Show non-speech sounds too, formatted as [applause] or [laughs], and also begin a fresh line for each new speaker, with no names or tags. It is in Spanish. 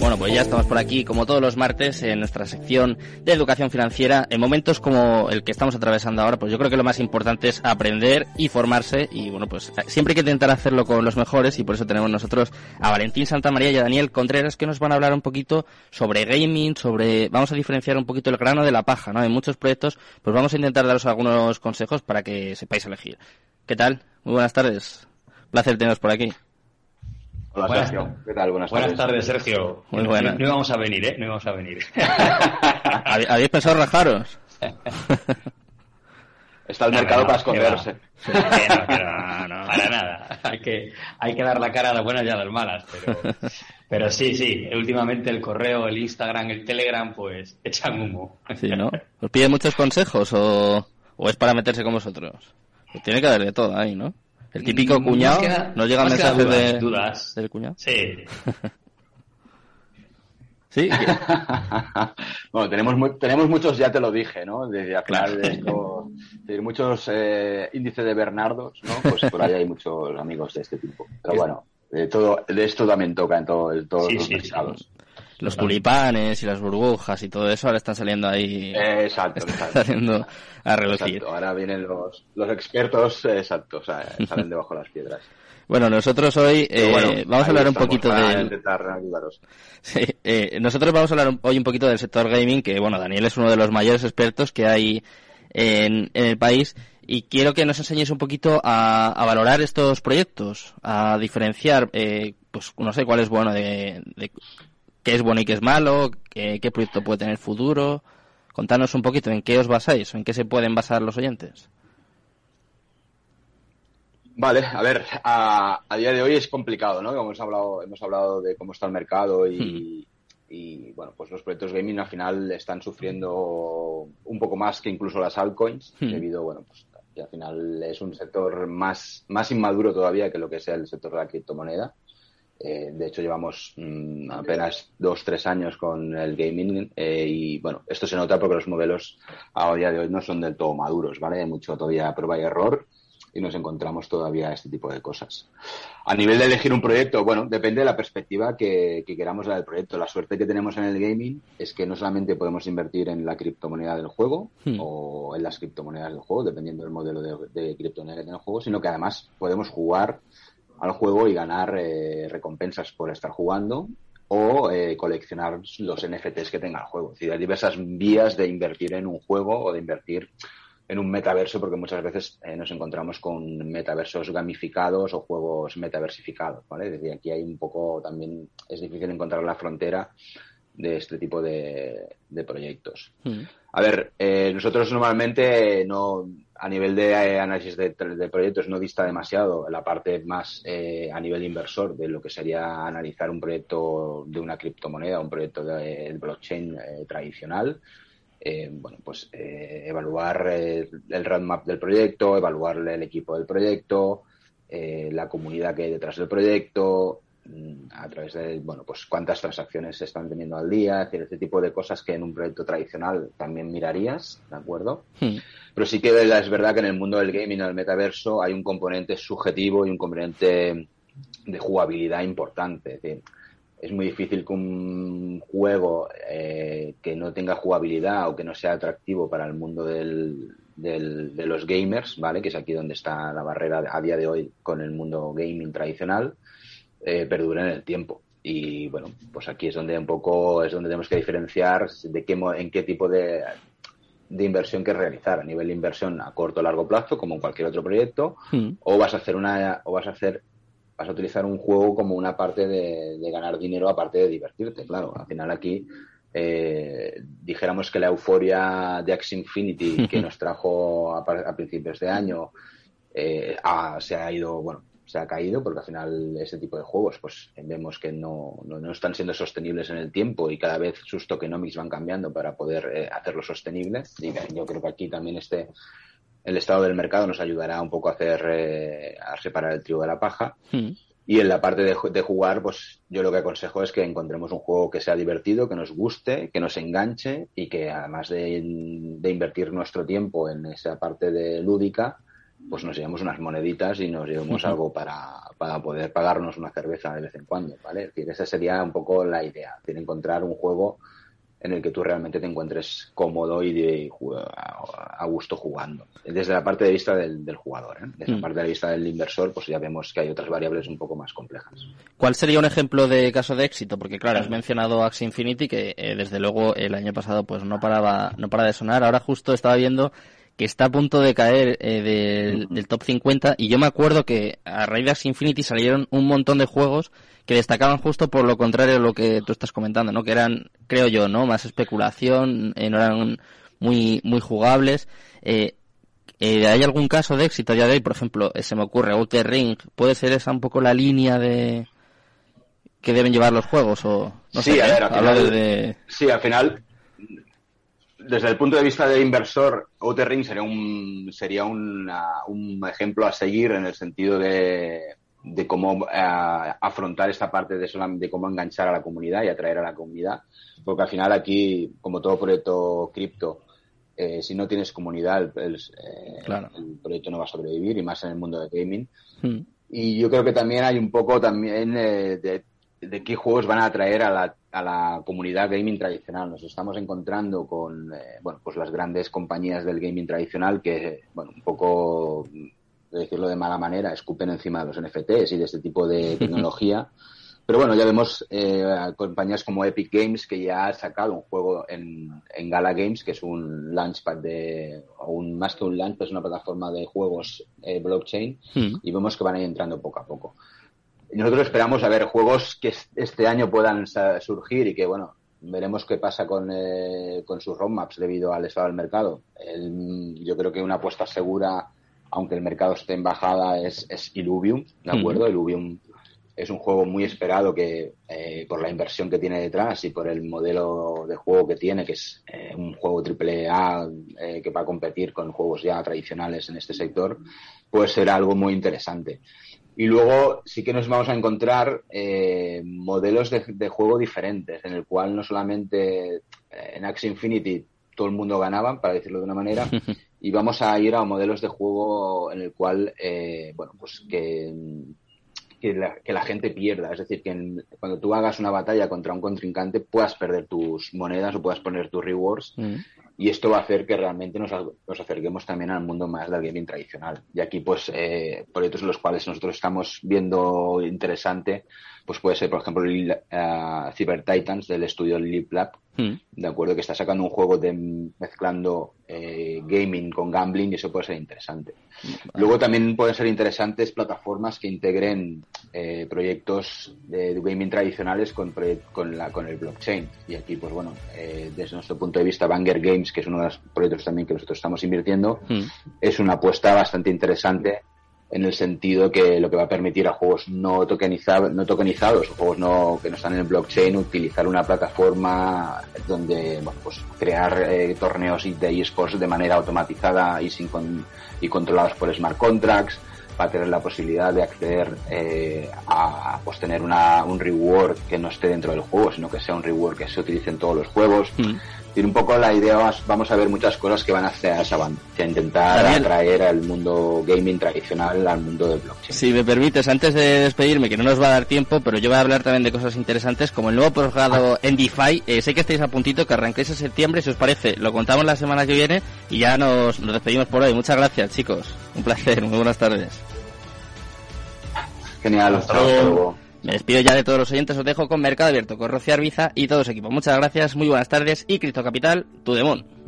Bueno, pues ya estamos por aquí, como todos los martes, en nuestra sección de educación financiera. En momentos como el que estamos atravesando ahora, pues yo creo que lo más importante es aprender y formarse. Y bueno, pues siempre hay que intentar hacerlo con los mejores y por eso tenemos nosotros a Valentín Santamaría y a Daniel Contreras que nos van a hablar un poquito sobre gaming, sobre... Vamos a diferenciar un poquito el grano de la paja, ¿no? En muchos proyectos, pues vamos a intentar daros algunos consejos para que sepáis elegir. ¿Qué tal? Muy buenas tardes. Placer teneros por aquí.
Hola, Sergio. ¿Qué tal?
Buenas, buenas tardes. Sergio.
Muy buenas.
No, íbamos a venir, ¿eh? No íbamos a venir. [laughs]
¿Habéis pensado rajaros? [laughs]
Está el mercado para esconderse.
No, no, no, para nada. Hay que, hay que dar la cara a las buenas y a las malas. Pero, pero sí, sí. Últimamente el correo, el Instagram, el Telegram, pues echan humo.
Sí, ¿no? ¿Os pide muchos consejos o, o es para meterse con vosotros? Pues tiene que haber de todo ahí, ¿no? El típico cuñado, ¿no llega mensaje de,
dudas.
del cuñado?
Sí. [laughs]
sí. [laughs]
bueno, tenemos, tenemos muchos, ya te lo dije, ¿no? Desde aclarar esto, muchos eh, índices de Bernardos, ¿no? Pues por ahí hay muchos amigos de este tipo. Pero bueno, de todo, de esto también toca en, todo, en todos
Sí,
los
sí,
mercados.
Los tulipanes y las burbujas y todo eso ahora están saliendo ahí,
Eh, exacto,
están
exacto.
saliendo a relucir.
Exacto, ahora vienen los, los expertos, eh, exacto, o sea, [laughs] salen debajo de las piedras.
Bueno, nosotros hoy eh,
bueno,
vamos a hablar un poquito del...
intentar. [laughs]
Sí, eh, nosotros vamos a hablar hoy un poquito del sector gaming, que bueno, Daniel es uno de los mayores expertos que hay en, en el país y quiero que nos enseñes un poquito a, a valorar estos proyectos, a diferenciar, eh, pues no sé cuál es bueno de, de qué es bueno y qué es malo, qué, qué proyecto puede tener futuro. Contanos un poquito en qué os basáis o en qué se pueden basar los oyentes.
Vale, a ver, a, a día de hoy es complicado, ¿no? Como hemos hablado, hemos hablado de cómo está el mercado y, y, bueno, pues los proyectos gaming al final están sufriendo un poco más que incluso las altcoins,
Hmm.
debido, bueno, pues que al final es un sector más, más inmaduro todavía que lo que sea el sector de la criptomoneda. Eh, de hecho, llevamos mm, apenas dos, tres años con el gaming eh, y bueno, esto se nota porque los modelos a día de hoy no son del todo maduros, ¿vale? Hay mucho todavía prueba y error y nos encontramos todavía este tipo de cosas. A nivel de elegir un proyecto, bueno, depende de la perspectiva que, que queramos dar del proyecto. La suerte que tenemos en el gaming es que no solamente podemos invertir en la criptomoneda del juego
Hmm.
o en las criptomonedas del juego, dependiendo del modelo de, de criptomoneda que tenga el juego, sino que además podemos jugar al juego y ganar eh, recompensas por estar jugando o eh, coleccionar los NFTs que tenga el juego. Es decir, hay diversas vías de invertir en un juego o de invertir en un metaverso, porque muchas veces eh, nos encontramos con metaversos gamificados o juegos metaversificados, ¿vale? Es decir, aquí hay un poco también, es difícil encontrar la frontera de este tipo de, de proyectos.
Hmm.
A ver, eh, nosotros normalmente no, a nivel de eh, análisis de, de proyectos no dista demasiado la parte más eh, a nivel inversor de lo que sería analizar un proyecto de una criptomoneda, un proyecto de, blockchain eh, tradicional. Eh, bueno, pues evaluar el roadmap del proyecto, evaluar el equipo del proyecto, la comunidad que hay detrás del proyecto, a través de, bueno, pues cuántas transacciones se están teniendo al día, es decir, este tipo de cosas que en un proyecto tradicional también mirarías, ¿de acuerdo?
Hmm.
Pero sí que es verdad que en el mundo del gaming, en el metaverso, hay un componente subjetivo y un componente de jugabilidad importante. Es decir, es muy difícil que un juego eh, que no tenga jugabilidad o que no sea atractivo para el mundo del, del- de los gamers, ¿vale? Que es aquí donde está la barrera a día de hoy con el mundo gaming tradicional, eh, perdure en el tiempo. Y bueno, pues aquí es donde un poco es donde tenemos que diferenciar de qué en qué tipo de, de inversión que realizar a nivel de inversión a corto o largo plazo, como en cualquier otro proyecto,
Hmm.
o vas a hacer una o vas a hacer vas a utilizar un juego como una parte de, de ganar dinero aparte de divertirte claro al final aquí eh, dijéramos que la euforia de Axie Infinity que [laughs] nos trajo a, a principios de año eh, se ha ido bueno se ha caído porque al final ese tipo de juegos pues vemos que no, no, no están siendo sostenibles en el tiempo y cada vez sus tokenomics van cambiando para poder eh, hacerlo sostenible y yo creo que aquí también este el estado del mercado nos ayudará un poco a hacer eh, a separar el trigo de la paja
Hmm.
y en la parte de, de jugar pues yo lo que aconsejo es que encontremos un juego que sea divertido que nos guste que nos enganche y que además de, de invertir nuestro tiempo en esa parte de lúdica pues nos llevemos unas moneditas y nos llevemos [laughs] algo para, para poder pagarnos una cerveza de vez en cuando, ¿vale? Es decir, esa sería un poco la idea, de encontrar un juego en el que tú realmente te encuentres cómodo y de, a gusto jugando. Desde la parte de vista del, jugador, ¿eh? desde la mm. parte de vista del inversor, pues ya vemos que hay otras variables un poco más complejas.
¿Cuál sería un ejemplo de caso de éxito? Porque claro, has mencionado Axie Infinity, que eh, desde luego el año pasado pues no paraba, no para de sonar. Ahora justo estaba viendo que está a punto de caer eh, del, top 50 y yo me acuerdo que a raíz de Infinity salieron un montón de juegos que destacaban justo por lo contrario de lo que tú estás comentando, ¿no? Que eran, creo yo, ¿no? Más especulación, eh, no eran muy, muy jugables. Eh, eh, ¿Hay algún caso de éxito ya de hoy? Por ejemplo, se me ocurre Outer Ring. ¿Puede ser esa un poco la línea de que deben llevar los juegos? O,
no sí, a ver, al final, sí, al final, desde el punto de vista de inversor, Outer Ring sería un, sería un ejemplo a seguir en el sentido de de cómo eh, afrontar esta parte de, de cómo enganchar a la comunidad y atraer a la comunidad. Porque al final aquí, como todo proyecto cripto, eh, si no tienes comunidad, el, eh, el, proyecto no va a sobrevivir y más en el mundo de gaming. Hmm. Y yo creo que también hay un poco también de, de, qué juegos van a atraer a la, a la comunidad gaming tradicional. Nos estamos encontrando con, bueno, pues las grandes compañías del gaming tradicional que, bueno, un poco de decirlo de mala manera, escupen encima de los NFTs y de este tipo de [laughs] tecnología. Pero bueno, ya vemos eh, compañías como Epic Games que ya ha sacado un juego en, en Gala Games, que es un launchpad de, o un, más que un launchpad, es una plataforma de juegos eh, blockchain, hmm. y vemos que van a ir entrando poco a poco. Nosotros esperamos a ver juegos que este año puedan surgir y que, bueno, veremos qué pasa con, eh, con sus roadmaps debido al estado del mercado. yo creo que una apuesta segura aunque el mercado esté en bajada, es, es Illuvium, ¿de acuerdo? Illuvium es un juego muy esperado que eh, por la inversión que tiene detrás y por el modelo de juego que tiene, que es eh, un juego triple A eh, que va a competir con juegos ya tradicionales en este sector, puede ser algo muy interesante. Y luego sí que nos vamos a encontrar modelos de, de, juego diferentes, en el cual no solamente en Axie Infinity todo el mundo ganaba, para decirlo de una manera, [laughs] y vamos a ir a modelos de juego en el cual, eh, bueno, pues que, que, la, gente pierda. Es decir, que cuando tú hagas una batalla contra un contrincante puedas perder tus monedas o puedas poner tus rewards. Mm. Y esto va a hacer que realmente nos, nos, acerquemos también al mundo más del gaming tradicional. Y aquí, pues, eh, proyectos en los cuales nosotros estamos viendo interesante pues puede ser, por ejemplo, el, uh, Cyber Titans del estudio Lip Lab. De acuerdo, que está sacando un juego de mezclando eh, gaming con gambling y eso puede ser interesante. Luego también pueden ser interesantes plataformas que integren eh, proyectos de, gaming tradicionales con, con, la, con el blockchain. Y aquí, pues bueno, eh, desde nuestro punto de vista, Banger Games, que es uno de los proyectos también que nosotros estamos invirtiendo, hmm. es una apuesta bastante interesante en el sentido que lo que va a permitir a juegos no tokenizados, no tokenizados juegos no, que no están en el blockchain utilizar una plataforma donde bueno, pues crear eh, torneos de esports de manera automatizada y sin y controlados por smart contracts va a tener la posibilidad de acceder eh, a pues tener una, un reward que no esté dentro del juego sino que sea un reward que se utilice en todos los juegos. Mm tiene un poco la idea, vamos a ver muchas cosas que van hacia esa banda, hacia intentar atraer al mundo gaming tradicional al mundo del blockchain.
Si me permites, antes de despedirme, que no nos va a dar tiempo, pero yo voy a hablar también de cosas interesantes, como el nuevo programa en DeFi, eh, sé que estáis a puntito, que arranquéis en septiembre, si os parece, lo contamos la semana que viene y ya nos, nos despedimos por hoy. Muchas gracias, chicos. Un placer, muy buenas tardes.
Genial, hasta luego.
Me despido ya de todos los oyentes, os dejo con Mercado Abierto, con Rocío Arbiza y todo su equipo. Muchas gracias, muy buenas tardes y Cristo Capital, tu demon.